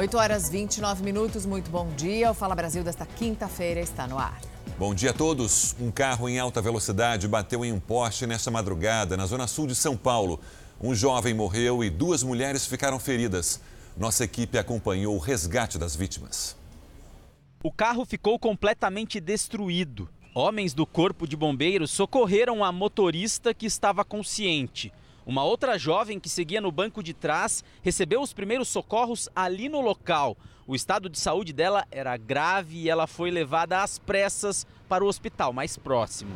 8 horas 29 minutos, muito bom dia. O Fala Brasil desta quinta-feira está no ar. Bom dia a todos. Um carro em alta velocidade bateu em um poste nesta madrugada, na zona sul de São Paulo. Um jovem morreu e duas mulheres ficaram feridas. Nossa equipe acompanhou o resgate das vítimas. O carro ficou completamente destruído. Homens do Corpo de Bombeiros socorreram a motorista que estava consciente. Uma outra jovem que seguia no banco de trás recebeu os primeiros socorros ali no local. O estado de saúde dela era grave e ela foi levada às pressas para o hospital mais próximo.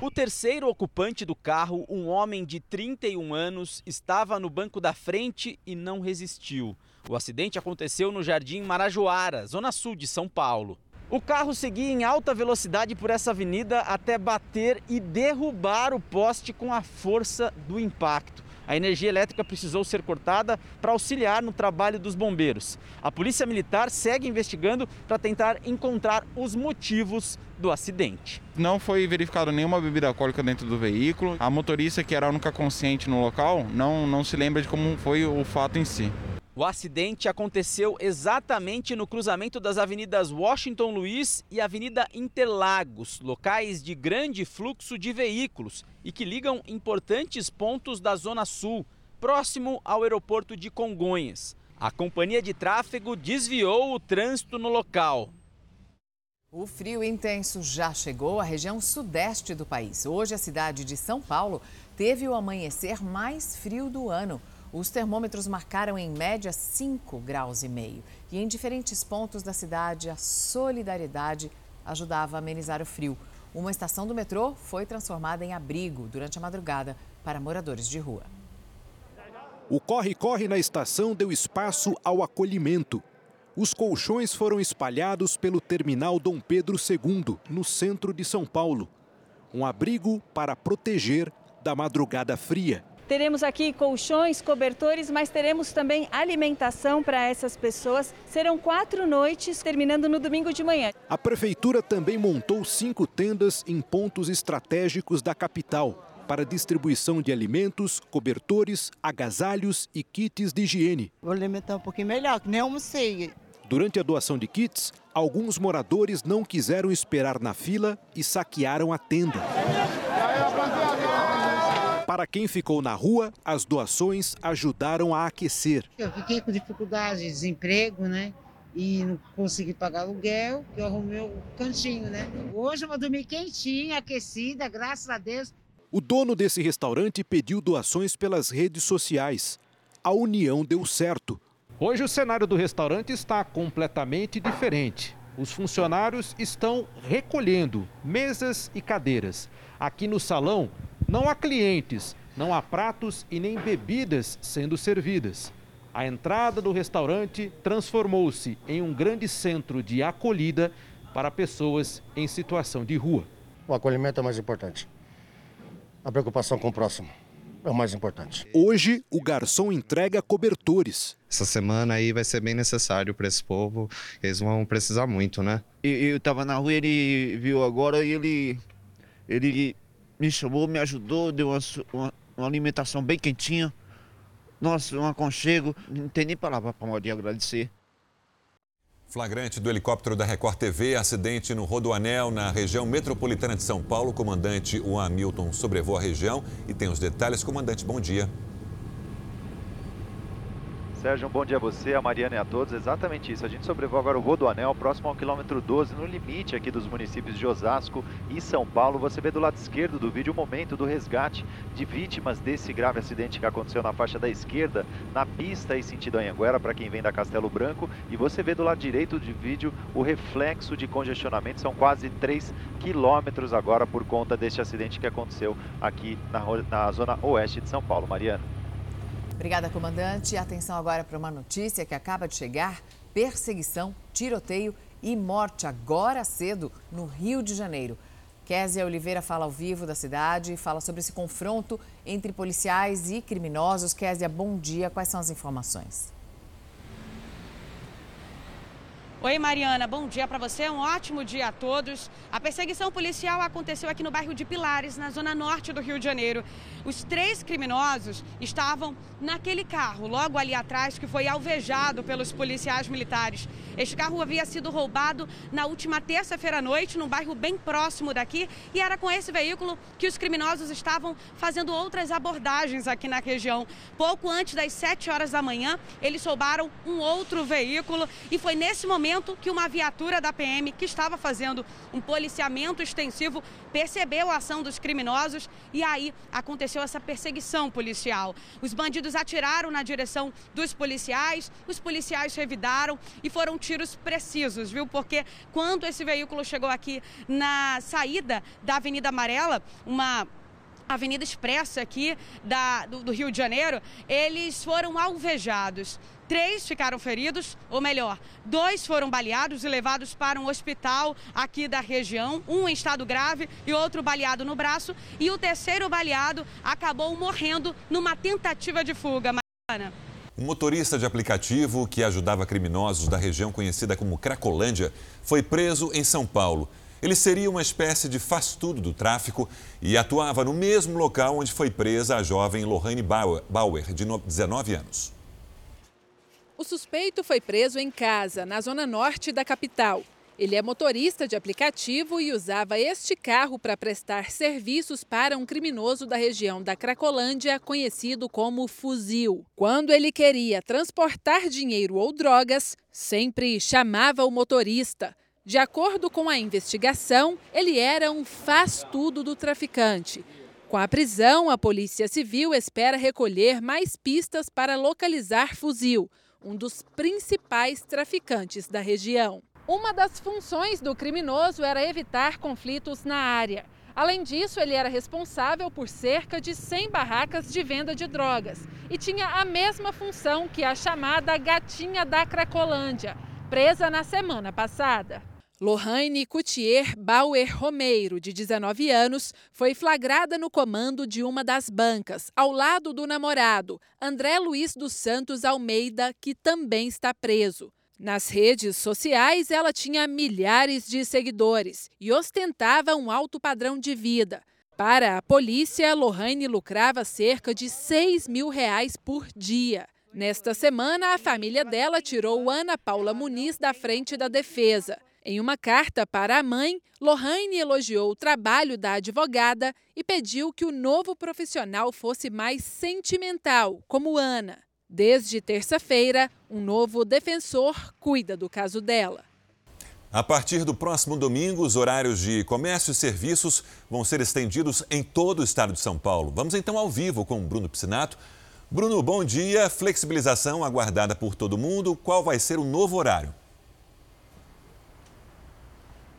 O terceiro ocupante do carro, um homem de 31 anos, estava no banco da frente e não resistiu. O acidente aconteceu no Jardim Marajoara, zona sul de São Paulo. O carro seguia em alta velocidade por essa avenida até bater e derrubar o poste com a força do impacto. A energia elétrica precisou ser cortada para auxiliar no trabalho dos bombeiros. A Polícia Militar segue investigando para tentar encontrar os motivos do acidente. Não foi verificado nenhuma bebida alcoólica dentro do veículo. A motorista, que era a única consciente no local, não, não se lembra de como foi o fato em si. O acidente aconteceu exatamente no cruzamento das avenidas Washington Luiz e Avenida Interlagos, locais de grande fluxo de veículos e que ligam importantes pontos da Zona Sul, próximo ao aeroporto de Congonhas. A companhia de tráfego desviou o trânsito no local. O frio intenso já chegou à região sudeste do país. Hoje, a cidade de São Paulo teve o amanhecer mais frio do ano. Os termômetros marcaram em média 5 graus e meio. E em diferentes pontos da cidade, a solidariedade ajudava a amenizar o frio. Uma estação do metrô foi transformada em abrigo durante a madrugada para moradores de rua. O corre-corre na estação deu espaço ao acolhimento. Os colchões foram espalhados pelo terminal Dom Pedro II, no centro de São Paulo. Um abrigo para proteger da madrugada fria. Teremos aqui colchões, cobertores, mas teremos também alimentação para essas pessoas. Serão quatro noites, terminando no domingo de manhã. A prefeitura também montou cinco tendas em pontos estratégicos da capital para distribuição de alimentos, cobertores, agasalhos e kits de higiene. Vou alimentar um pouquinho melhor, que nem almocei. Durante a doação de kits, alguns moradores não quiseram esperar na fila e saquearam a tenda. Para quem ficou na rua, as doações ajudaram a aquecer. Eu fiquei com dificuldade de desemprego, né? E não consegui pagar aluguel, eu arrumei o cantinho, né? Hoje eu vou dormir quentinha, aquecida, graças a Deus. O dono desse restaurante pediu doações pelas redes sociais. A união deu certo. Hoje o cenário do restaurante está completamente diferente. Os funcionários estão recolhendo mesas e cadeiras. Aqui no salão, não há clientes, não há pratos e nem bebidas sendo servidas. A entrada do restaurante transformou-se em um grande centro de acolhida para pessoas em situação de rua. O acolhimento é mais importante. A preocupação com o próximo é o mais importante. Hoje, o garçom entrega cobertores. Essa semana aí vai ser bem necessário para esse povo. Eles vão precisar muito, né? Eu estava na rua, ele viu agora e ele, ele me chamou, me ajudou, deu uma, uma, uma alimentação bem quentinha. Nossa, um aconchego. Não tem nem palavra para poder agradecer. Flagrante do helicóptero da Record TV, acidente no Rodoanel, na região metropolitana de São Paulo. O comandante Juan Hamilton sobrevoa a região e tem os detalhes. Comandante, bom dia. Sérgio, um bom dia a você, a Mariana e a todos. Exatamente isso. A gente sobrevoa agora o Rodoanel, próximo ao quilômetro 12, no limite aqui dos municípios de Osasco e São Paulo. Você vê do lado esquerdo do vídeo o momento do resgate de vítimas desse grave acidente que aconteceu na faixa da esquerda, na pista e sentido Anhanguera, para quem vem da Castelo Branco. E você vê do lado direito do vídeo o reflexo de congestionamento. São quase 3 quilômetros agora por conta deste acidente que aconteceu aqui na, na zona oeste de São Paulo. Mariana. Obrigada, comandante. Atenção agora para uma notícia que acaba de chegar: perseguição, tiroteio e morte agora cedo no Rio de Janeiro. Késia Oliveira fala ao vivo da cidade fala sobre esse confronto entre policiais e criminosos. Késia, bom dia. Quais são as informações? Oi, Mariana, bom dia para você, um ótimo dia a todos. A perseguição policial aconteceu aqui no bairro de Pilares, na zona norte do Rio de Janeiro. Os três criminosos estavam naquele carro, logo ali atrás, que foi alvejado pelos policiais militares. Este carro havia sido roubado na última terça-feira à noite, num bairro bem próximo daqui, e era com esse veículo que os criminosos estavam fazendo outras abordagens aqui na região. Pouco antes das 7 horas da manhã, eles roubaram um outro veículo e foi nesse momento que uma viatura da PM, que estava fazendo um policiamento extensivo, percebeu a ação dos criminosos e aí aconteceu essa perseguição policial. Os bandidos atiraram na direção dos policiais, os policiais revidaram e foram tiros precisos, viu? Porque quando esse veículo chegou aqui na saída da Avenida Amarela, uma Avenida Expressa aqui da, do, do, Rio de Janeiro, eles foram alvejados. Três ficaram feridos, ou melhor, dois foram baleados e levados para um hospital aqui da região, um em estado grave e outro baleado no braço, e o terceiro baleado acabou morrendo numa tentativa de fuga. Mariana. Um motorista de aplicativo que ajudava criminosos da região conhecida como Cracolândia foi preso em São Paulo. Ele seria uma espécie de faz-tudo do tráfico e atuava no mesmo local onde foi presa a jovem Lohane Bauer, de 19 anos. O suspeito foi preso em casa, na zona norte da capital. Ele é motorista de aplicativo e usava este carro para prestar serviços para um criminoso da região da Cracolândia, conhecido como Fuzil. Quando ele queria transportar dinheiro ou drogas, sempre chamava o motorista. De acordo com a investigação, ele era um faz-tudo do traficante. Com a prisão, a Polícia Civil espera recolher mais pistas para localizar Fuzil, um dos principais traficantes da região. Uma das funções do criminoso era evitar conflitos na área. Além disso, ele era responsável por cerca de 100 barracas de venda de drogas e tinha a mesma função que a chamada Gatinha da Cracolândia, presa na semana passada. Lohane Coutier Bauer Romeiro, de 19 anos, foi flagrada no comando de uma das bancas, ao lado do namorado, André Luiz dos Santos Almeida, que também está preso. Nas redes sociais, ela tinha milhares de seguidores e ostentava um alto padrão de vida. Para a polícia, Lohane lucrava cerca de 6 mil reais por dia. Nesta semana, a família dela tirou Ana Paula Muniz da frente da defesa. Em uma carta para a mãe, Lohane elogiou o trabalho da advogada e pediu que o novo profissional fosse mais sentimental, como Ana. Desde terça-feira, um novo defensor cuida do caso dela. A partir do próximo domingo, os horários de comércio e serviços vão ser estendidos em todo o estado de São Paulo. Vamos então ao vivo com Bruno Piscinato. Bruno, bom dia. Flexibilização aguardada por todo mundo. Qual vai ser o novo horário?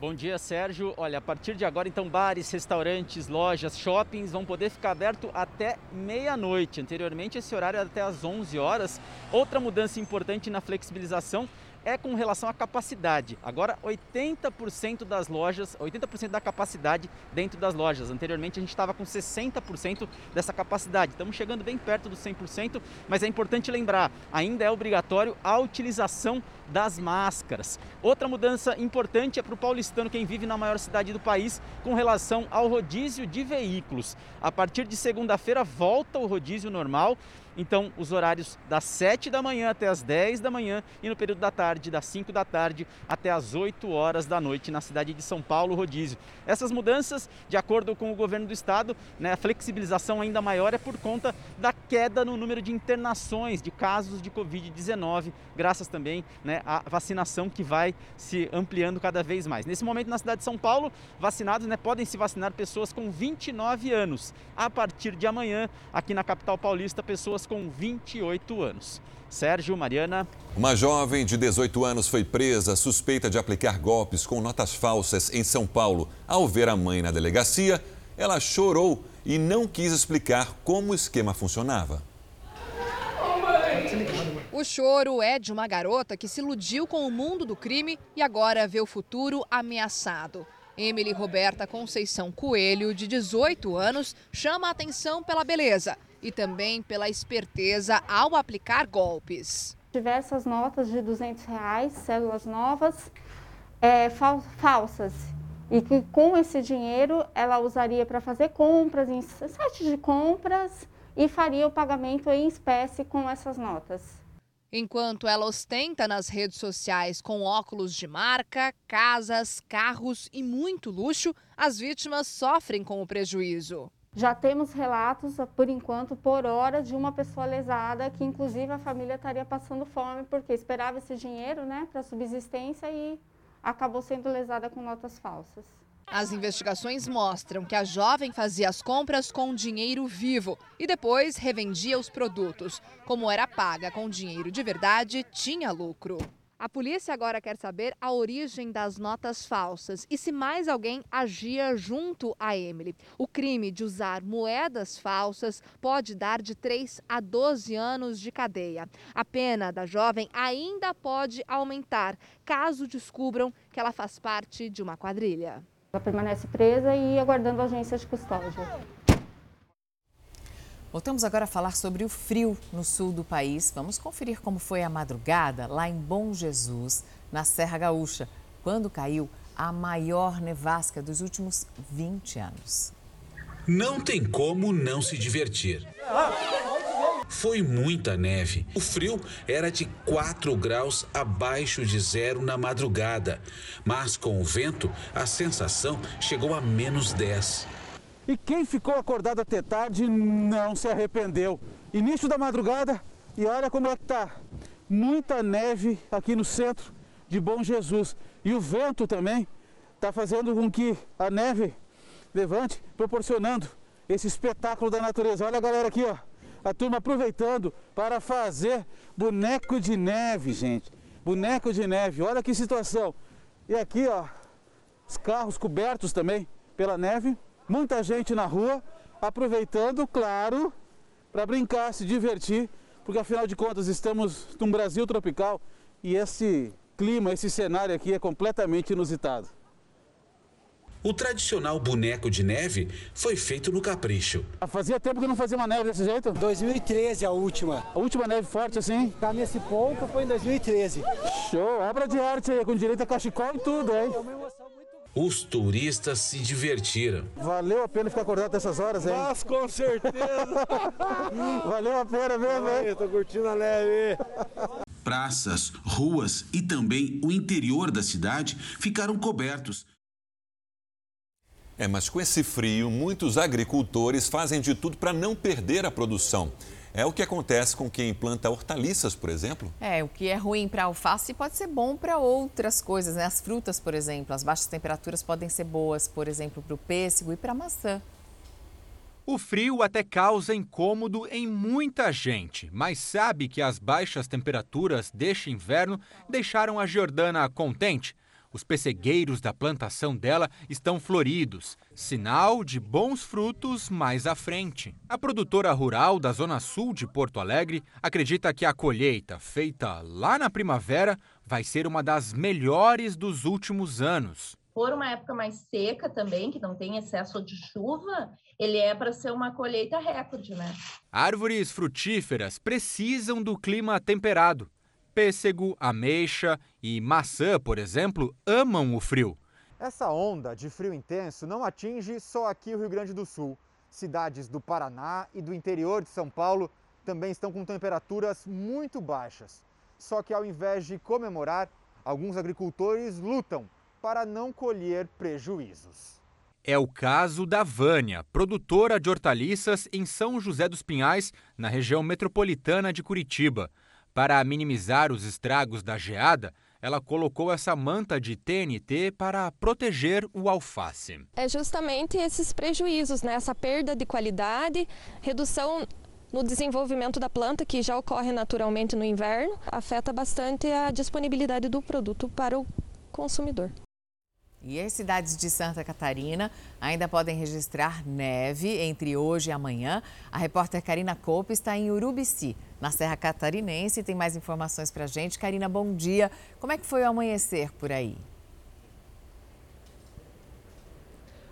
Bom dia, Sérgio. Olha, a partir de agora, então, bares, restaurantes, lojas, shoppings vão poder ficar aberto até meia-noite. Anteriormente, esse horário era até às 11 horas. Outra mudança importante na flexibilização é com relação à capacidade. Agora 80% das lojas, 80% da capacidade dentro das lojas. Anteriormente a gente estava com 60% dessa capacidade. Estamos chegando bem perto dos 100%, mas é importante lembrar, ainda é obrigatório a utilização das máscaras. Outra mudança importante é para o paulistano, quem vive na maior cidade do país, com relação ao rodízio de veículos. A partir de segunda-feira volta o rodízio normal então, os horários das 7 da manhã até as 10 da manhã e no período da tarde, das 5 da tarde até as 8 horas da noite na cidade de São Paulo, rodízio. Essas mudanças, de acordo com o governo do estado, né, a flexibilização ainda maior é por conta da queda no número de internações de casos de Covid-19, graças também né, à vacinação que vai se ampliando cada vez mais. Nesse momento, na cidade de São Paulo, vacinados né, podem se vacinar pessoas com 29 anos. A partir de amanhã, aqui na capital paulista, pessoas pessoas com 28 anos. Sérgio, Mariana. Uma jovem de 18 anos foi presa suspeita de aplicar golpes com notas falsas em São Paulo. Ao ver a mãe na delegacia, ela chorou e não quis explicar como o esquema funcionava. O choro é de uma garota que se iludiu com o mundo do crime e agora vê o futuro ameaçado. Emily Roberta Conceição Coelho, de 18 anos, chama a atenção pela beleza e também pela esperteza ao aplicar golpes. Diversas notas de 200 reais, células novas, é, fal falsas. E que com esse dinheiro ela usaria para fazer compras em sites de compras e faria o pagamento em espécie com essas notas. Enquanto ela ostenta nas redes sociais com óculos de marca, casas, carros e muito luxo, as vítimas sofrem com o prejuízo. Já temos relatos, por enquanto, por hora, de uma pessoa lesada, que inclusive a família estaria passando fome, porque esperava esse dinheiro né, para subsistência e acabou sendo lesada com notas falsas. As investigações mostram que a jovem fazia as compras com dinheiro vivo e depois revendia os produtos. Como era paga com dinheiro de verdade, tinha lucro. A polícia agora quer saber a origem das notas falsas e se mais alguém agia junto a Emily. O crime de usar moedas falsas pode dar de 3 a 12 anos de cadeia. A pena da jovem ainda pode aumentar caso descubram que ela faz parte de uma quadrilha. Ela permanece presa e aguardando a agência de custódia. Voltamos agora a falar sobre o frio no sul do país. Vamos conferir como foi a madrugada lá em Bom Jesus, na Serra Gaúcha, quando caiu a maior nevasca dos últimos 20 anos. Não tem como não se divertir. Foi muita neve. O frio era de 4 graus abaixo de zero na madrugada, mas com o vento, a sensação chegou a menos 10. E quem ficou acordado até tarde não se arrependeu. Início da madrugada e olha como é que tá. Muita neve aqui no centro de Bom Jesus. E o vento também está fazendo com que a neve levante, proporcionando esse espetáculo da natureza. Olha a galera aqui, ó. A turma aproveitando para fazer boneco de neve, gente. Boneco de neve. Olha que situação. E aqui, ó, os carros cobertos também pela neve muita gente na rua, aproveitando, claro, para brincar, se divertir, porque afinal de contas estamos num Brasil tropical e esse clima, esse cenário aqui é completamente inusitado. O tradicional boneco de neve foi feito no capricho. Ah, fazia tempo que não fazia uma neve desse jeito? 2013 a última. A última neve forte assim? Tá nesse ponto foi em 2013. Show, obra de arte aí, com direito a cachecol e tudo, hein? Os turistas se divertiram. Valeu a pena ficar acordado nessas horas, hein? Mas com certeza. Valeu a pena mesmo, hein? Tô curtindo a neve. Praças, ruas e também o interior da cidade ficaram cobertos. É, mas com esse frio, muitos agricultores fazem de tudo para não perder a produção. É o que acontece com quem planta hortaliças, por exemplo. É, o que é ruim para alface pode ser bom para outras coisas, né? As frutas, por exemplo, as baixas temperaturas podem ser boas, por exemplo, para o pêssego e para a maçã. O frio até causa incômodo em muita gente, mas sabe que as baixas temperaturas deste inverno deixaram a Jordana contente. Os pessegueiros da plantação dela estão floridos, sinal de bons frutos mais à frente. A produtora rural da Zona Sul de Porto Alegre acredita que a colheita, feita lá na primavera, vai ser uma das melhores dos últimos anos. Por uma época mais seca também, que não tem excesso de chuva, ele é para ser uma colheita recorde, né? Árvores frutíferas precisam do clima temperado. Pêssego, ameixa e maçã, por exemplo, amam o frio. Essa onda de frio intenso não atinge só aqui o Rio Grande do Sul. Cidades do Paraná e do interior de São Paulo também estão com temperaturas muito baixas. Só que ao invés de comemorar, alguns agricultores lutam para não colher prejuízos. É o caso da Vânia, produtora de hortaliças em São José dos Pinhais, na região metropolitana de Curitiba. Para minimizar os estragos da geada, ela colocou essa manta de TNT para proteger o alface. É justamente esses prejuízos, né? essa perda de qualidade, redução no desenvolvimento da planta, que já ocorre naturalmente no inverno, afeta bastante a disponibilidade do produto para o consumidor. E as cidades de Santa Catarina ainda podem registrar neve entre hoje e amanhã. A repórter Karina Coupe está em Urubici, na Serra Catarinense, e tem mais informações para a gente. Karina, bom dia. Como é que foi o amanhecer por aí?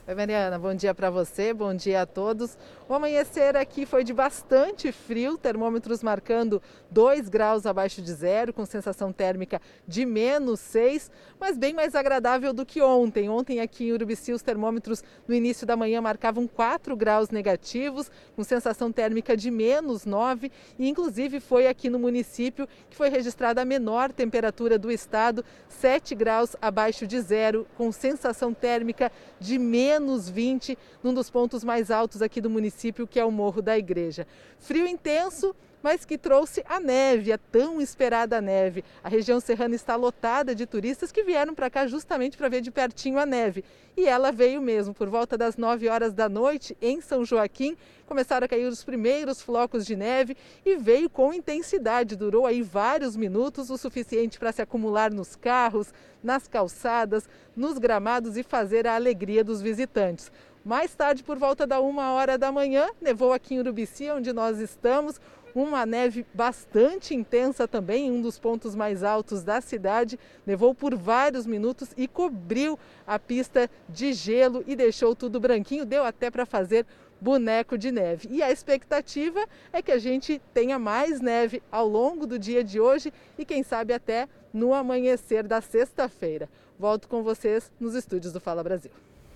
Oi, Mariana, bom dia para você, bom dia a todos. O amanhecer aqui foi de bastante frio, termômetros marcando 2 graus abaixo de zero, com sensação térmica de menos 6, mas bem mais agradável do que ontem. Ontem aqui em Urubici os termômetros no início da manhã marcavam 4 graus negativos, com sensação térmica de menos 9, e inclusive foi aqui no município que foi registrada a menor temperatura do estado, 7 graus abaixo de zero, com sensação térmica de menos 20, num dos pontos mais altos aqui do município município, que é o Morro da Igreja. Frio intenso, mas que trouxe a neve, a tão esperada neve. A região serrana está lotada de turistas que vieram para cá justamente para ver de pertinho a neve. E ela veio mesmo, por volta das 9 horas da noite, em São Joaquim, começaram a cair os primeiros flocos de neve e veio com intensidade. Durou aí vários minutos, o suficiente para se acumular nos carros, nas calçadas, nos gramados e fazer a alegria dos visitantes. Mais tarde, por volta da uma hora da manhã, nevou aqui em Urubici, onde nós estamos. Uma neve bastante intensa também, em um dos pontos mais altos da cidade. Nevou por vários minutos e cobriu a pista de gelo e deixou tudo branquinho. Deu até para fazer boneco de neve. E a expectativa é que a gente tenha mais neve ao longo do dia de hoje e, quem sabe, até no amanhecer da sexta-feira. Volto com vocês nos estúdios do Fala Brasil.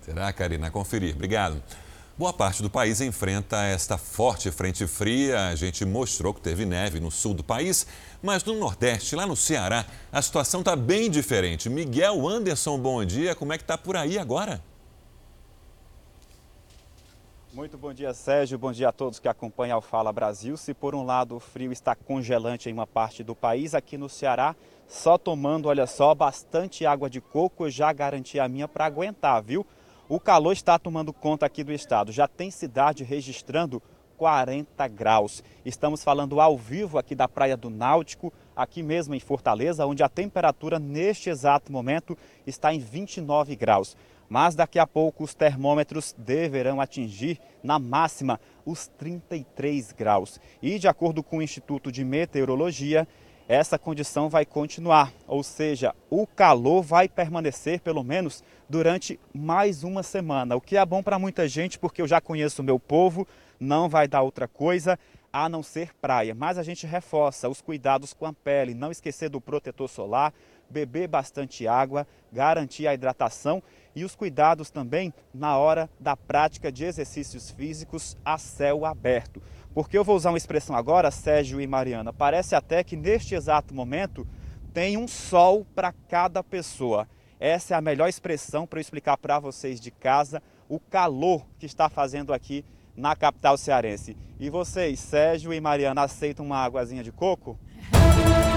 Será, Karina? Conferir. Obrigado. Boa parte do país enfrenta esta forte frente fria. A gente mostrou que teve neve no sul do país, mas no Nordeste, lá no Ceará, a situação está bem diferente. Miguel Anderson, bom dia. Como é que está por aí agora? Muito bom dia, Sérgio. Bom dia a todos que acompanham o Fala Brasil. Se por um lado o frio está congelante em uma parte do país, aqui no Ceará, só tomando, olha só, bastante água de coco, eu já garanti a minha para aguentar, viu? O calor está tomando conta aqui do estado. Já tem cidade registrando 40 graus. Estamos falando ao vivo aqui da Praia do Náutico, aqui mesmo em Fortaleza, onde a temperatura neste exato momento está em 29 graus. Mas daqui a pouco os termômetros deverão atingir na máxima os 33 graus. E de acordo com o Instituto de Meteorologia, essa condição vai continuar, ou seja, o calor vai permanecer pelo menos durante mais uma semana, o que é bom para muita gente porque eu já conheço o meu povo, não vai dar outra coisa a não ser praia. Mas a gente reforça os cuidados com a pele, não esquecer do protetor solar, beber bastante água, garantir a hidratação e os cuidados também na hora da prática de exercícios físicos a céu aberto. Porque eu vou usar uma expressão agora, Sérgio e Mariana, parece até que neste exato momento tem um sol para cada pessoa. Essa é a melhor expressão para eu explicar para vocês de casa o calor que está fazendo aqui na capital cearense. E vocês, Sérgio e Mariana, aceitam uma águazinha de coco?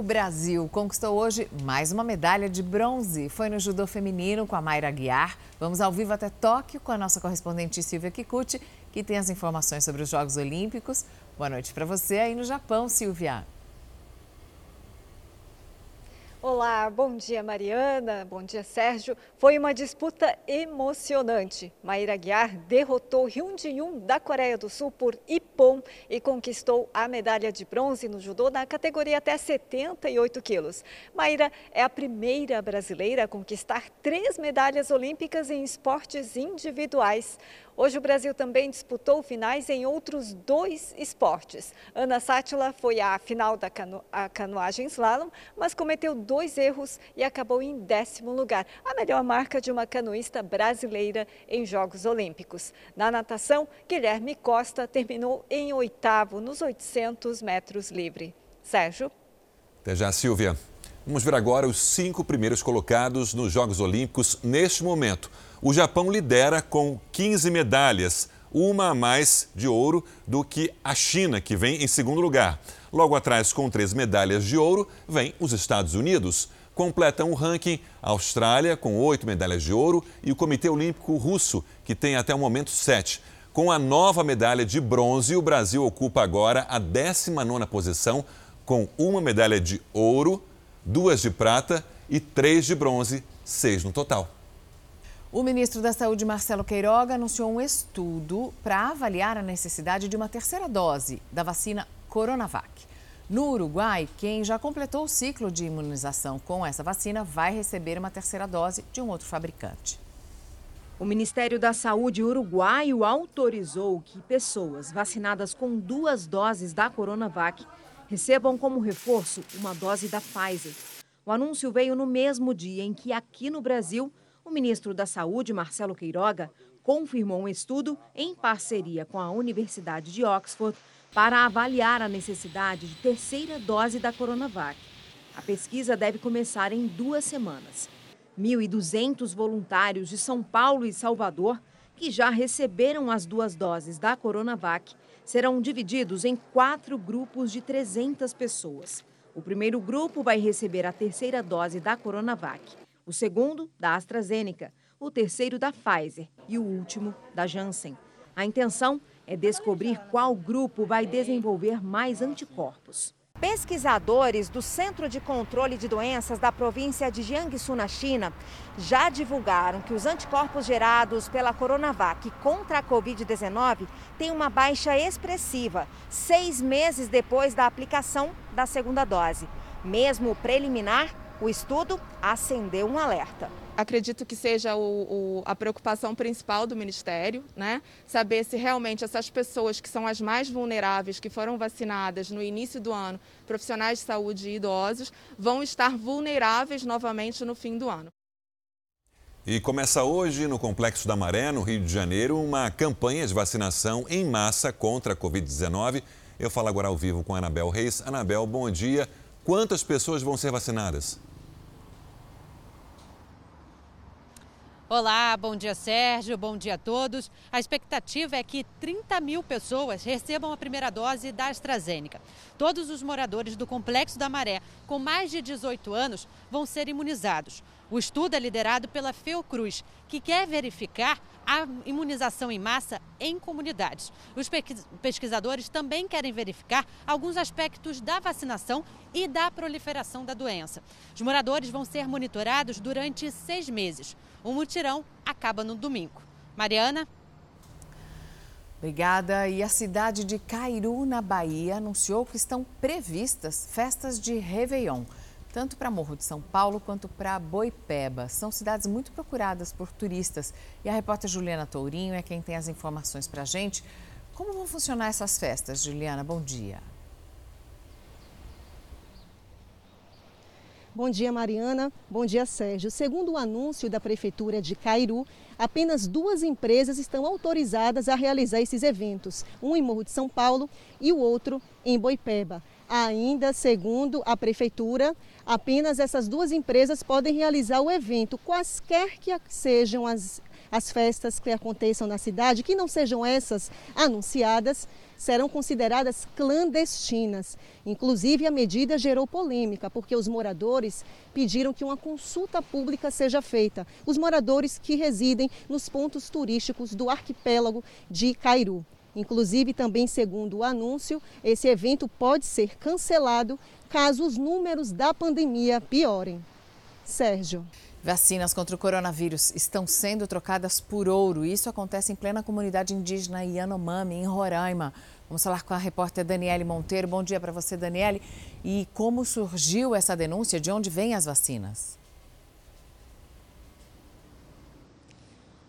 O Brasil conquistou hoje mais uma medalha de bronze. Foi no judô feminino com a Mayra Guiar. Vamos ao vivo até Tóquio com a nossa correspondente Silvia Kikuchi, que tem as informações sobre os Jogos Olímpicos. Boa noite para você aí no Japão, Silvia. Olá, bom dia Mariana, bom dia Sérgio. Foi uma disputa emocionante. Maíra Guiar derrotou Hyun Ji-yoon da Coreia do Sul por Ippon e conquistou a medalha de bronze no judô na categoria até 78 quilos. Maíra é a primeira brasileira a conquistar três medalhas olímpicas em esportes individuais. Hoje o Brasil também disputou finais em outros dois esportes. Ana Sátila foi à final da cano canoagem slalom, mas cometeu dois erros e acabou em décimo lugar, a melhor marca de uma canoísta brasileira em Jogos Olímpicos. Na natação, Guilherme Costa terminou em oitavo nos 800 metros livre. Sérgio. Até já, Silvia. Vamos ver agora os cinco primeiros colocados nos Jogos Olímpicos neste momento. O Japão lidera com 15 medalhas, uma a mais de ouro do que a China, que vem em segundo lugar. Logo atrás, com três medalhas de ouro, vem os Estados Unidos. Completam o ranking a Austrália, com oito medalhas de ouro, e o Comitê Olímpico Russo, que tem até o momento sete. Com a nova medalha de bronze, o Brasil ocupa agora a 19 posição, com uma medalha de ouro, duas de prata e três de bronze, seis no total. O ministro da Saúde, Marcelo Queiroga, anunciou um estudo para avaliar a necessidade de uma terceira dose da vacina Coronavac. No Uruguai, quem já completou o ciclo de imunização com essa vacina vai receber uma terceira dose de um outro fabricante. O Ministério da Saúde uruguaio autorizou que pessoas vacinadas com duas doses da Coronavac recebam como reforço uma dose da Pfizer. O anúncio veio no mesmo dia em que, aqui no Brasil, o ministro da Saúde, Marcelo Queiroga, confirmou um estudo em parceria com a Universidade de Oxford para avaliar a necessidade de terceira dose da Coronavac. A pesquisa deve começar em duas semanas. 1.200 voluntários de São Paulo e Salvador, que já receberam as duas doses da Coronavac, serão divididos em quatro grupos de 300 pessoas. O primeiro grupo vai receber a terceira dose da Coronavac, o segundo, da AstraZeneca, o terceiro, da Pfizer e o último, da Janssen. A intenção é descobrir qual grupo vai desenvolver mais anticorpos. Pesquisadores do Centro de Controle de Doenças da província de Jiangsu, na China, já divulgaram que os anticorpos gerados pela Coronavac contra a Covid-19 têm uma baixa expressiva, seis meses depois da aplicação da segunda dose. Mesmo preliminar, o estudo acendeu um alerta acredito que seja o, o, a preocupação principal do Ministério, né? Saber se realmente essas pessoas que são as mais vulneráveis, que foram vacinadas no início do ano, profissionais de saúde e idosos, vão estar vulneráveis novamente no fim do ano. E começa hoje no Complexo da Maré, no Rio de Janeiro, uma campanha de vacinação em massa contra a Covid-19. Eu falo agora ao vivo com a Anabel Reis. Anabel, bom dia. Quantas pessoas vão ser vacinadas? Olá, bom dia Sérgio, bom dia a todos. A expectativa é que 30 mil pessoas recebam a primeira dose da AstraZeneca. Todos os moradores do Complexo da Maré com mais de 18 anos vão ser imunizados. O estudo é liderado pela Fiocruz, que quer verificar a imunização em massa em comunidades. Os pesquisadores também querem verificar alguns aspectos da vacinação e da proliferação da doença. Os moradores vão ser monitorados durante seis meses. O mutirão acaba no domingo. Mariana? Obrigada. E a cidade de Cairu, na Bahia, anunciou que estão previstas festas de Réveillon, tanto para Morro de São Paulo quanto para Boipeba. São cidades muito procuradas por turistas. E a repórter Juliana Tourinho é quem tem as informações para a gente. Como vão funcionar essas festas, Juliana? Bom dia. Bom dia, Mariana. Bom dia, Sérgio. Segundo o anúncio da Prefeitura de Cairu, apenas duas empresas estão autorizadas a realizar esses eventos, um em Morro de São Paulo e o outro em Boipeba. Ainda, segundo a Prefeitura, apenas essas duas empresas podem realizar o evento, quaisquer que sejam as, as festas que aconteçam na cidade, que não sejam essas anunciadas, serão consideradas clandestinas. Inclusive, a medida gerou polêmica, porque os moradores pediram que uma consulta pública seja feita. Os moradores que residem nos pontos turísticos do arquipélago de Cairu. Inclusive, também segundo o anúncio, esse evento pode ser cancelado caso os números da pandemia piorem. Sérgio. Vacinas contra o coronavírus estão sendo trocadas por ouro. Isso acontece em plena comunidade indígena Yanomami, em Roraima. Vamos falar com a repórter Daniele Monteiro. Bom dia para você, Daniele. E como surgiu essa denúncia? De onde vêm as vacinas?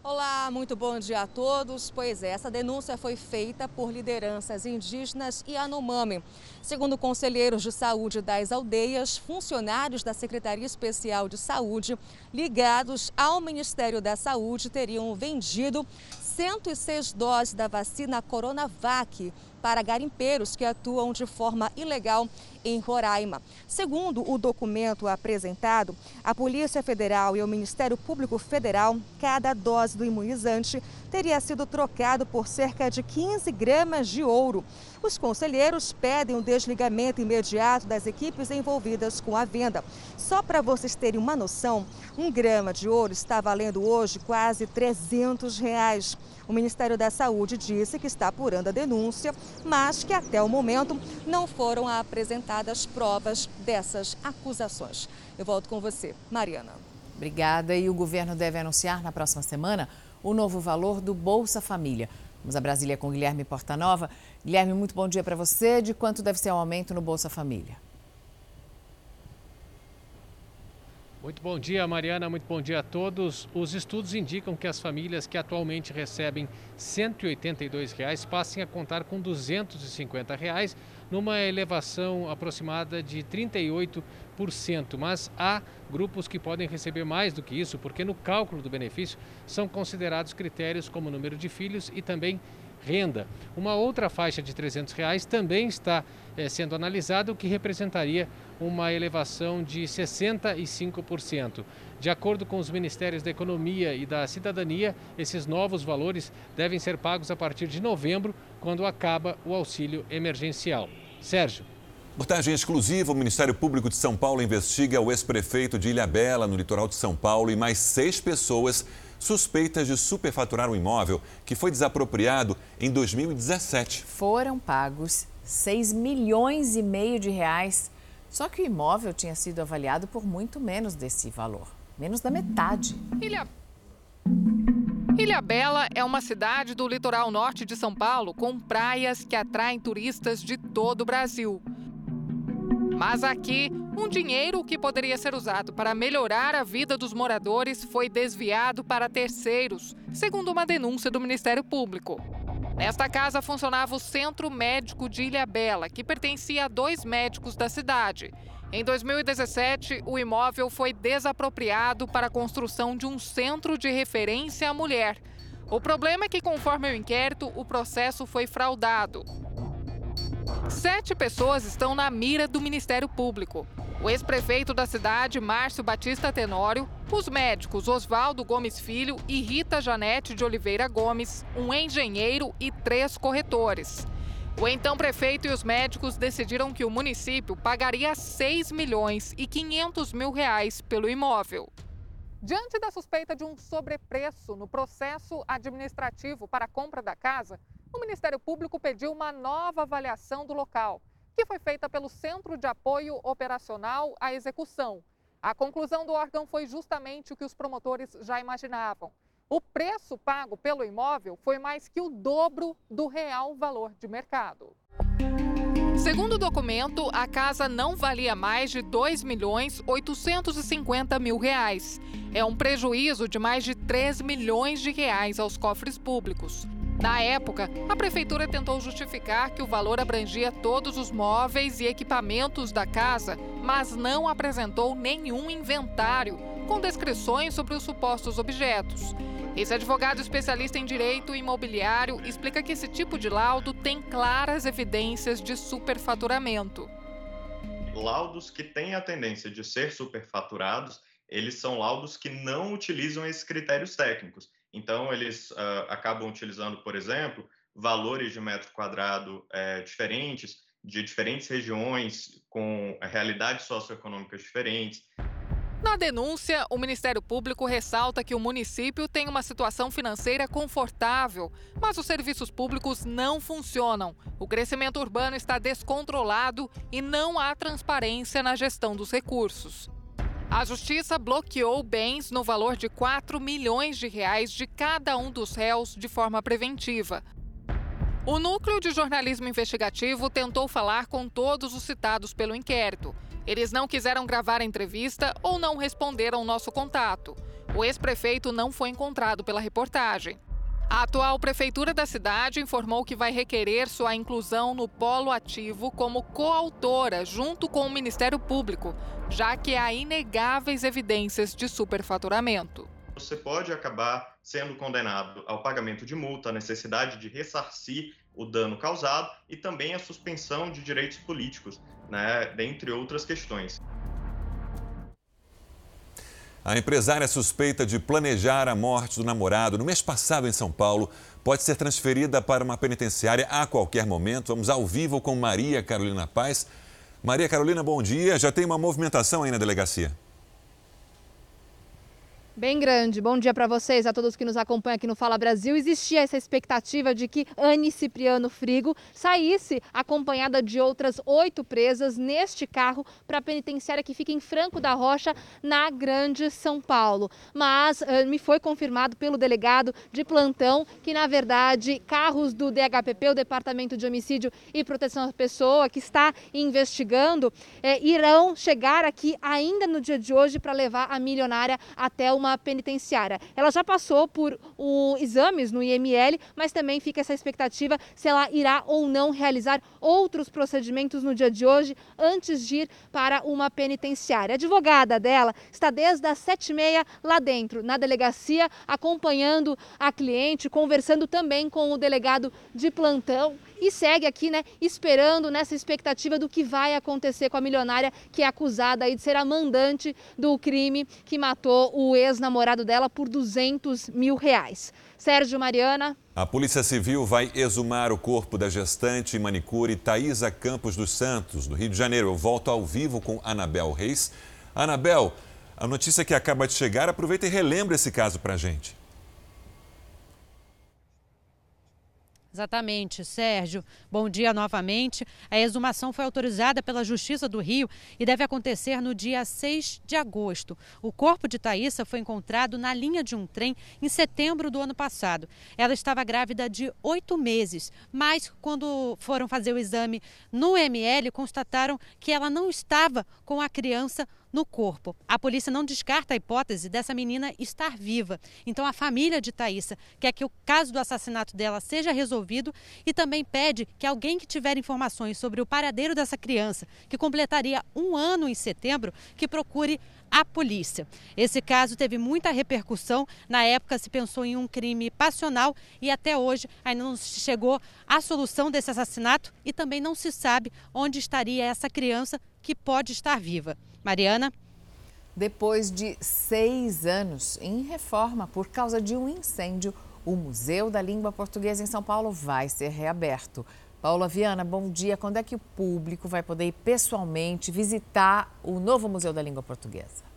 Olá, muito bom dia a todos. Pois é, essa denúncia foi feita por lideranças indígenas e Anomami. Segundo conselheiros de saúde das aldeias, funcionários da Secretaria Especial de Saúde ligados ao Ministério da Saúde teriam vendido 106 doses da vacina Coronavac para garimpeiros que atuam de forma ilegal em Roraima. Segundo o documento apresentado, a Polícia Federal e o Ministério Público Federal, cada dose do imunizante teria sido trocado por cerca de 15 gramas de ouro. Os conselheiros pedem o desligamento imediato das equipes envolvidas com a venda. Só para vocês terem uma noção, um grama de ouro está valendo hoje quase 300 reais. O Ministério da Saúde disse que está apurando a denúncia, mas que até o momento não foram apresentadas provas dessas acusações. Eu volto com você, Mariana. Obrigada. E o governo deve anunciar na próxima semana o novo valor do Bolsa Família. Vamos a Brasília com Guilherme Portanova. Guilherme, muito bom dia para você. De quanto deve ser o aumento no Bolsa Família? Muito bom dia, Mariana. Muito bom dia a todos. Os estudos indicam que as famílias que atualmente recebem 182 reais passem a contar com 250 reais, numa elevação aproximada de 38%. Mas há grupos que podem receber mais do que isso, porque no cálculo do benefício são considerados critérios como número de filhos e também renda. Uma outra faixa de 300 reais também está é, sendo analisada, o que representaria uma elevação de 65%. De acordo com os Ministérios da Economia e da Cidadania, esses novos valores devem ser pagos a partir de novembro, quando acaba o auxílio emergencial. Sérgio. Reportagem exclusiva: o Ministério Público de São Paulo investiga o ex-prefeito de Ilhabela, no litoral de São Paulo, e mais seis pessoas suspeitas de superfaturar um imóvel que foi desapropriado em 2017. Foram pagos 6 milhões e meio de reais. Só que o imóvel tinha sido avaliado por muito menos desse valor, menos da metade. Ilha... Ilhabela é uma cidade do litoral norte de São Paulo com praias que atraem turistas de todo o Brasil. Mas aqui, um dinheiro que poderia ser usado para melhorar a vida dos moradores foi desviado para terceiros, segundo uma denúncia do Ministério Público. Nesta casa funcionava o Centro Médico de Ilhabela, que pertencia a dois médicos da cidade. Em 2017, o imóvel foi desapropriado para a construção de um centro de referência à mulher. O problema é que, conforme o inquérito, o processo foi fraudado. Sete pessoas estão na mira do Ministério Público. O ex-prefeito da cidade, Márcio Batista Tenório, os médicos Oswaldo Gomes Filho e Rita Janete de Oliveira Gomes, um engenheiro e três corretores. O então prefeito e os médicos decidiram que o município pagaria 6 milhões e 500 mil reais pelo imóvel. Diante da suspeita de um sobrepreço no processo administrativo para a compra da casa, o Ministério Público pediu uma nova avaliação do local, que foi feita pelo Centro de Apoio Operacional à Execução. A conclusão do órgão foi justamente o que os promotores já imaginavam. O preço pago pelo imóvel foi mais que o dobro do real valor de mercado. Segundo o documento, a casa não valia mais de 2 milhões 850 mil reais. É um prejuízo de mais de 3 milhões de reais aos cofres públicos. Na época, a prefeitura tentou justificar que o valor abrangia todos os móveis e equipamentos da casa, mas não apresentou nenhum inventário com descrições sobre os supostos objetos. Esse advogado especialista em direito imobiliário explica que esse tipo de laudo tem claras evidências de superfaturamento. Laudos que têm a tendência de ser superfaturados, eles são laudos que não utilizam esses critérios técnicos. Então, eles uh, acabam utilizando, por exemplo, valores de metro quadrado é, diferentes, de diferentes regiões, com realidades socioeconômicas diferentes. Na denúncia, o Ministério Público ressalta que o município tem uma situação financeira confortável, mas os serviços públicos não funcionam. O crescimento urbano está descontrolado e não há transparência na gestão dos recursos. A justiça bloqueou bens no valor de 4 milhões de reais de cada um dos réus de forma preventiva. O núcleo de jornalismo investigativo tentou falar com todos os citados pelo inquérito. Eles não quiseram gravar a entrevista ou não responderam nosso contato. O ex-prefeito não foi encontrado pela reportagem. A atual prefeitura da cidade informou que vai requerer sua inclusão no polo ativo como coautora junto com o Ministério Público, já que há inegáveis evidências de superfaturamento. Você pode acabar sendo condenado ao pagamento de multa, a necessidade de ressarcir o dano causado e também a suspensão de direitos políticos, né, dentre outras questões. A empresária suspeita de planejar a morte do namorado no mês passado em São Paulo pode ser transferida para uma penitenciária a qualquer momento. Vamos ao vivo com Maria Carolina Paz. Maria Carolina, bom dia. Já tem uma movimentação aí na delegacia? Bem grande. Bom dia para vocês, a todos que nos acompanham aqui no Fala Brasil. Existia essa expectativa de que Anne Cipriano Frigo saísse acompanhada de outras oito presas neste carro para a penitenciária que fica em Franco da Rocha, na Grande São Paulo. Mas me foi confirmado pelo delegado de plantão que, na verdade, carros do DHPP, o Departamento de Homicídio e Proteção à Pessoa, que está investigando, eh, irão chegar aqui ainda no dia de hoje para levar a milionária até uma penitenciária. Ela já passou por o, exames no IML, mas também fica essa expectativa se ela irá ou não realizar outros procedimentos no dia de hoje antes de ir para uma penitenciária. A advogada dela está desde as sete e meia lá dentro, na delegacia, acompanhando a cliente, conversando também com o delegado de plantão e segue aqui, né, esperando nessa expectativa do que vai acontecer com a milionária que é acusada aí de ser a mandante do crime que matou o ex-namorado dela por 200 mil reais. Sérgio Mariana. A Polícia Civil vai exumar o corpo da gestante e manicure Thaisa Campos dos Santos, do Rio de Janeiro. Eu volto ao vivo com Anabel Reis. Anabel, a notícia que acaba de chegar, aproveita e relembra esse caso para gente. Exatamente, Sérgio. Bom dia novamente. A exumação foi autorizada pela Justiça do Rio e deve acontecer no dia 6 de agosto. O corpo de Thaisa foi encontrado na linha de um trem em setembro do ano passado. Ela estava grávida de oito meses, mas quando foram fazer o exame no ML, constataram que ela não estava com a criança no corpo. A polícia não descarta a hipótese dessa menina estar viva. Então a família de Thaisa quer que o caso do assassinato dela seja resolvido e também pede que alguém que tiver informações sobre o paradeiro dessa criança, que completaria um ano em setembro, que procure a polícia. Esse caso teve muita repercussão. Na época se pensou em um crime passional e até hoje ainda não chegou à solução desse assassinato e também não se sabe onde estaria essa criança que pode estar viva. Mariana? Depois de seis anos em reforma por causa de um incêndio, o Museu da Língua Portuguesa em São Paulo vai ser reaberto. Paula Viana, bom dia. Quando é que o público vai poder ir pessoalmente visitar o novo Museu da Língua Portuguesa?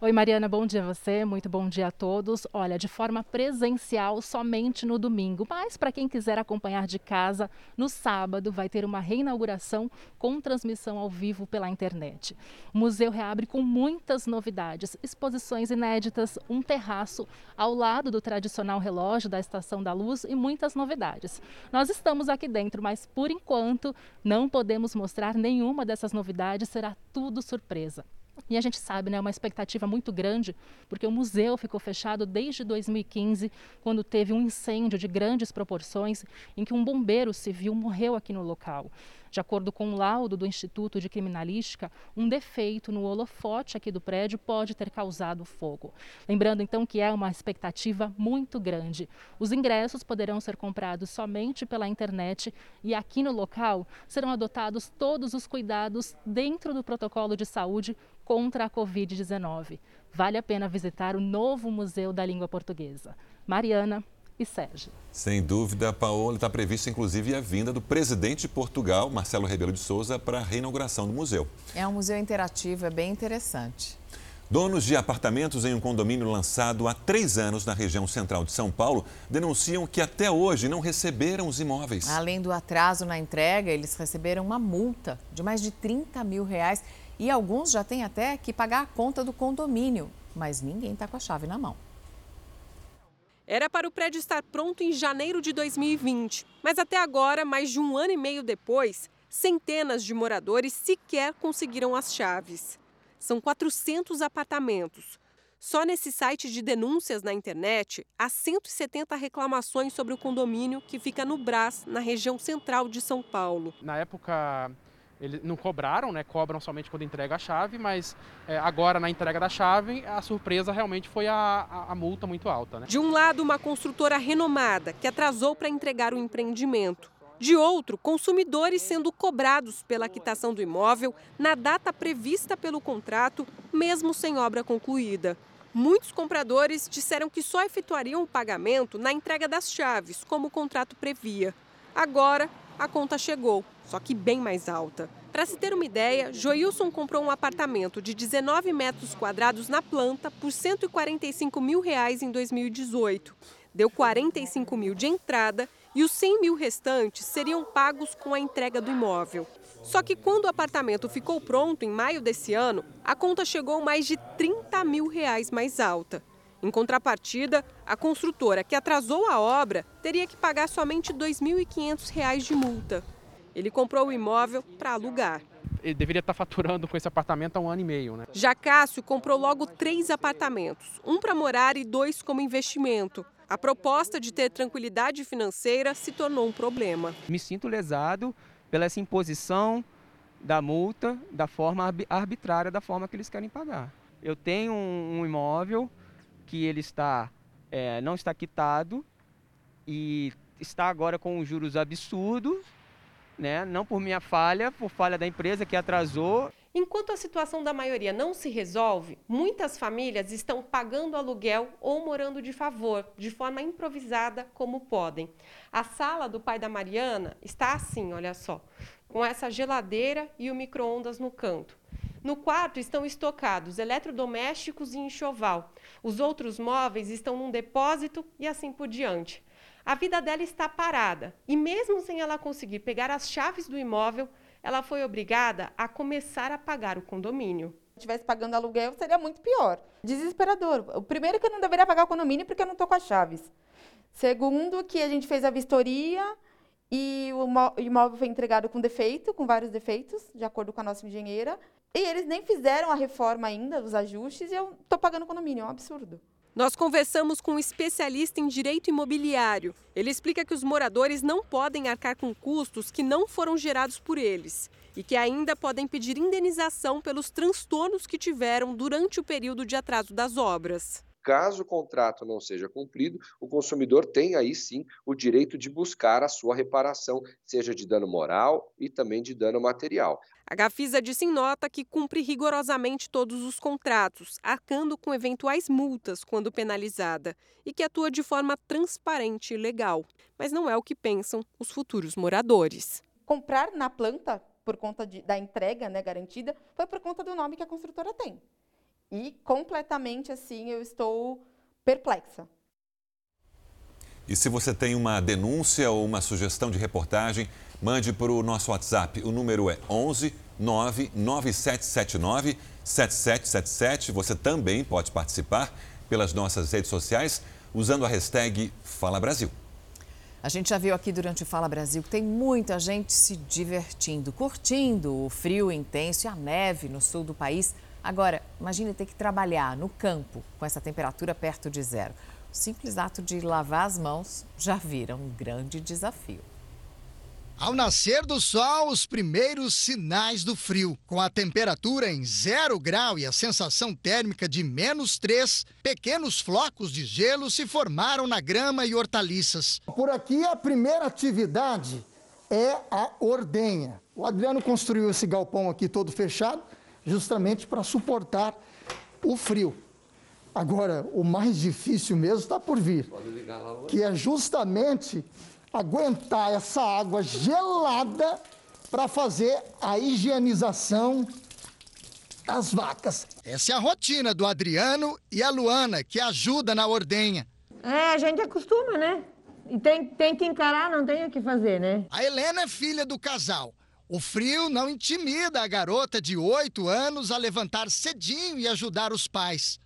Oi, Mariana, bom dia a você, muito bom dia a todos. Olha, de forma presencial somente no domingo, mas para quem quiser acompanhar de casa, no sábado vai ter uma reinauguração com transmissão ao vivo pela internet. O museu reabre com muitas novidades, exposições inéditas, um terraço ao lado do tradicional relógio da Estação da Luz e muitas novidades. Nós estamos aqui dentro, mas por enquanto não podemos mostrar nenhuma dessas novidades, será tudo surpresa. E a gente sabe, né, uma expectativa muito grande, porque o museu ficou fechado desde 2015, quando teve um incêndio de grandes proporções, em que um bombeiro civil morreu aqui no local. De acordo com o um laudo do Instituto de Criminalística, um defeito no holofote aqui do prédio pode ter causado fogo. Lembrando então que é uma expectativa muito grande. Os ingressos poderão ser comprados somente pela internet e aqui no local serão adotados todos os cuidados dentro do protocolo de saúde contra a Covid-19. Vale a pena visitar o novo Museu da Língua Portuguesa. Mariana, e Sérgio. Sem dúvida, Paola, está prevista inclusive a vinda do presidente de Portugal, Marcelo Rebelo de Souza, para a reinauguração do museu. É um museu interativo, é bem interessante. Donos de apartamentos em um condomínio lançado há três anos na região central de São Paulo denunciam que até hoje não receberam os imóveis. Além do atraso na entrega, eles receberam uma multa de mais de 30 mil reais e alguns já têm até que pagar a conta do condomínio, mas ninguém está com a chave na mão. Era para o prédio estar pronto em janeiro de 2020, mas até agora, mais de um ano e meio depois, centenas de moradores sequer conseguiram as chaves. São 400 apartamentos. Só nesse site de denúncias na internet, há 170 reclamações sobre o condomínio que fica no Brás, na região central de São Paulo. Na época eles não cobraram, né? Cobram somente quando entrega a chave, mas é, agora na entrega da chave, a surpresa realmente foi a, a, a multa muito alta. Né? De um lado, uma construtora renomada que atrasou para entregar o empreendimento. De outro, consumidores sendo cobrados pela quitação do imóvel na data prevista pelo contrato, mesmo sem obra concluída. Muitos compradores disseram que só efetuariam o pagamento na entrega das chaves, como o contrato previa. Agora, a conta chegou só que bem mais alta. Para se ter uma ideia, Joilson comprou um apartamento de 19 metros quadrados na planta por 145 mil reais em 2018. Deu 45 mil de entrada e os 100 mil restantes seriam pagos com a entrega do imóvel. Só que quando o apartamento ficou pronto em maio desse ano, a conta chegou mais de 30 mil reais mais alta. Em contrapartida, a construtora que atrasou a obra teria que pagar somente R$ 2.500 de multa. Ele comprou o imóvel para alugar. Ele deveria estar faturando com esse apartamento há um ano e meio, né? Já Cássio comprou logo três apartamentos, um para morar e dois como investimento. A proposta de ter tranquilidade financeira se tornou um problema. Me sinto lesado pela essa imposição da multa da forma arbitrária, da forma que eles querem pagar. Eu tenho um imóvel que ele está é, não está quitado e está agora com juros absurdos, né? não por minha falha, por falha da empresa que atrasou. Enquanto a situação da maioria não se resolve, muitas famílias estão pagando aluguel ou morando de favor, de forma improvisada, como podem. A sala do pai da Mariana está assim, olha só, com essa geladeira e o micro-ondas no canto. No quarto estão estocados eletrodomésticos e enxoval. Os outros móveis estão num depósito e assim por diante. A vida dela está parada e, mesmo sem ela conseguir pegar as chaves do imóvel, ela foi obrigada a começar a pagar o condomínio. Se estivesse pagando aluguel, seria muito pior. Desesperador. O primeiro que eu não deveria pagar o condomínio porque eu não estou com as chaves. Segundo, que a gente fez a vistoria e o imóvel foi entregado com defeito, com vários defeitos, de acordo com a nossa engenheira. E eles nem fizeram a reforma ainda, os ajustes, e eu estou pagando o condomínio, é um absurdo. Nós conversamos com um especialista em direito imobiliário. Ele explica que os moradores não podem arcar com custos que não foram gerados por eles e que ainda podem pedir indenização pelos transtornos que tiveram durante o período de atraso das obras. Caso o contrato não seja cumprido, o consumidor tem aí sim o direito de buscar a sua reparação, seja de dano moral e também de dano material. A Gafisa disse em nota que cumpre rigorosamente todos os contratos, arcando com eventuais multas quando penalizada, e que atua de forma transparente e legal. Mas não é o que pensam os futuros moradores. Comprar na planta, por conta de, da entrega né, garantida, foi por conta do nome que a construtora tem. E completamente assim eu estou perplexa. E se você tem uma denúncia ou uma sugestão de reportagem, mande para o nosso WhatsApp. O número é 11 99779 7777. Você também pode participar pelas nossas redes sociais usando a hashtag Fala Brasil. A gente já viu aqui durante o Fala Brasil que tem muita gente se divertindo, curtindo o frio intenso e a neve no sul do país. Agora, imagine ter que trabalhar no campo com essa temperatura perto de zero. O simples ato de lavar as mãos já vira um grande desafio. Ao nascer do sol, os primeiros sinais do frio. Com a temperatura em zero grau e a sensação térmica de menos 3, pequenos flocos de gelo se formaram na grama e hortaliças. Por aqui, a primeira atividade é a ordenha. O Adriano construiu esse galpão aqui todo fechado, justamente para suportar o frio. Agora, o mais difícil mesmo está por vir, que é justamente aguentar essa água gelada para fazer a higienização das vacas. Essa é a rotina do Adriano e a Luana, que ajuda na ordenha. É, a gente acostuma, né? E tem, tem que encarar, não tem o que fazer, né? A Helena é filha do casal. O frio não intimida a garota de 8 anos a levantar cedinho e ajudar os pais.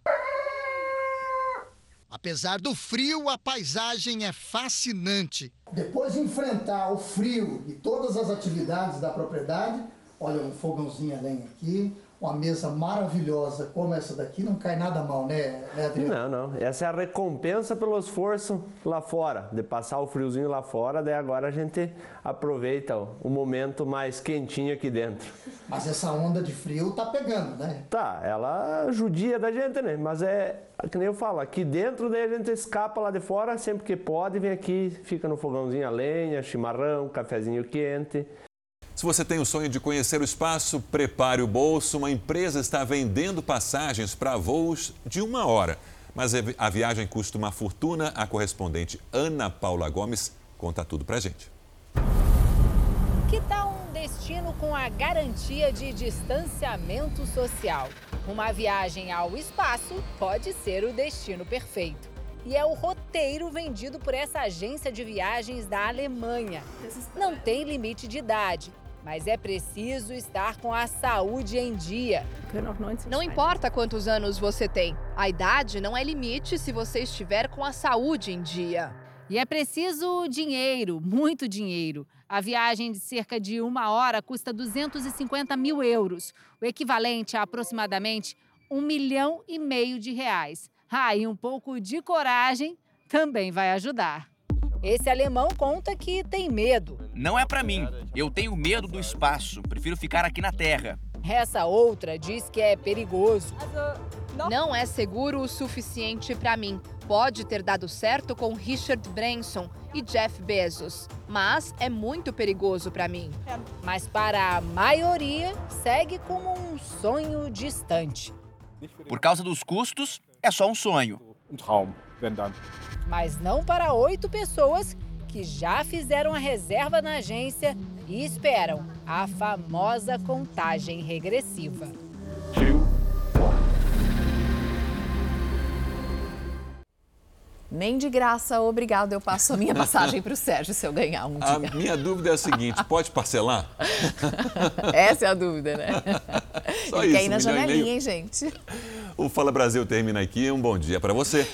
Apesar do frio, a paisagem é fascinante. Depois de enfrentar o frio e todas as atividades da propriedade, olha um fogãozinho a lenha aqui, uma mesa maravilhosa como essa daqui, não cai nada mal, né, né Adriano? Não, não. Essa é a recompensa pelo esforço lá fora, de passar o friozinho lá fora, daí agora a gente aproveita o momento mais quentinho aqui dentro. Mas essa onda de frio tá pegando, né? Tá, ela judia da gente, né? Mas é, que nem eu falo, aqui dentro daí a gente escapa lá de fora sempre que pode, vem aqui, fica no fogãozinho a lenha, chimarrão, cafezinho quente. Se você tem o sonho de conhecer o espaço, prepare o bolso. Uma empresa está vendendo passagens para voos de uma hora. Mas a viagem custa uma fortuna. A correspondente Ana Paula Gomes conta tudo para gente. Que tal um destino com a garantia de distanciamento social. Uma viagem ao espaço pode ser o destino perfeito. E é o roteiro vendido por essa agência de viagens da Alemanha. Não tem limite de idade, mas é preciso estar com a saúde em dia. Não importa quantos anos você tem, a idade não é limite se você estiver com a saúde em dia. E é preciso dinheiro, muito dinheiro. A viagem de cerca de uma hora custa 250 mil euros, o equivalente a aproximadamente um milhão e meio de reais. Ah, e um pouco de coragem também vai ajudar. Esse alemão conta que tem medo. Não é para mim. Eu tenho medo do espaço. Prefiro ficar aqui na Terra. Essa outra diz que é perigoso. Não é seguro o suficiente para mim. Pode ter dado certo com Richard Branson e Jeff Bezos, mas é muito perigoso para mim. Mas para a maioria, segue como um sonho distante. Por causa dos custos, é só um sonho. Mas não para oito pessoas que já fizeram a reserva na agência e esperam a famosa contagem regressiva. Nem de graça, obrigado. Eu passo a minha passagem para o Sérgio se eu ganhar um dia. A minha dúvida é a seguinte: pode parcelar? Essa é a dúvida, né? Só Ele isso, quer ir na um e janelinha, hein, gente? O Fala Brasil termina aqui. Um bom dia para você.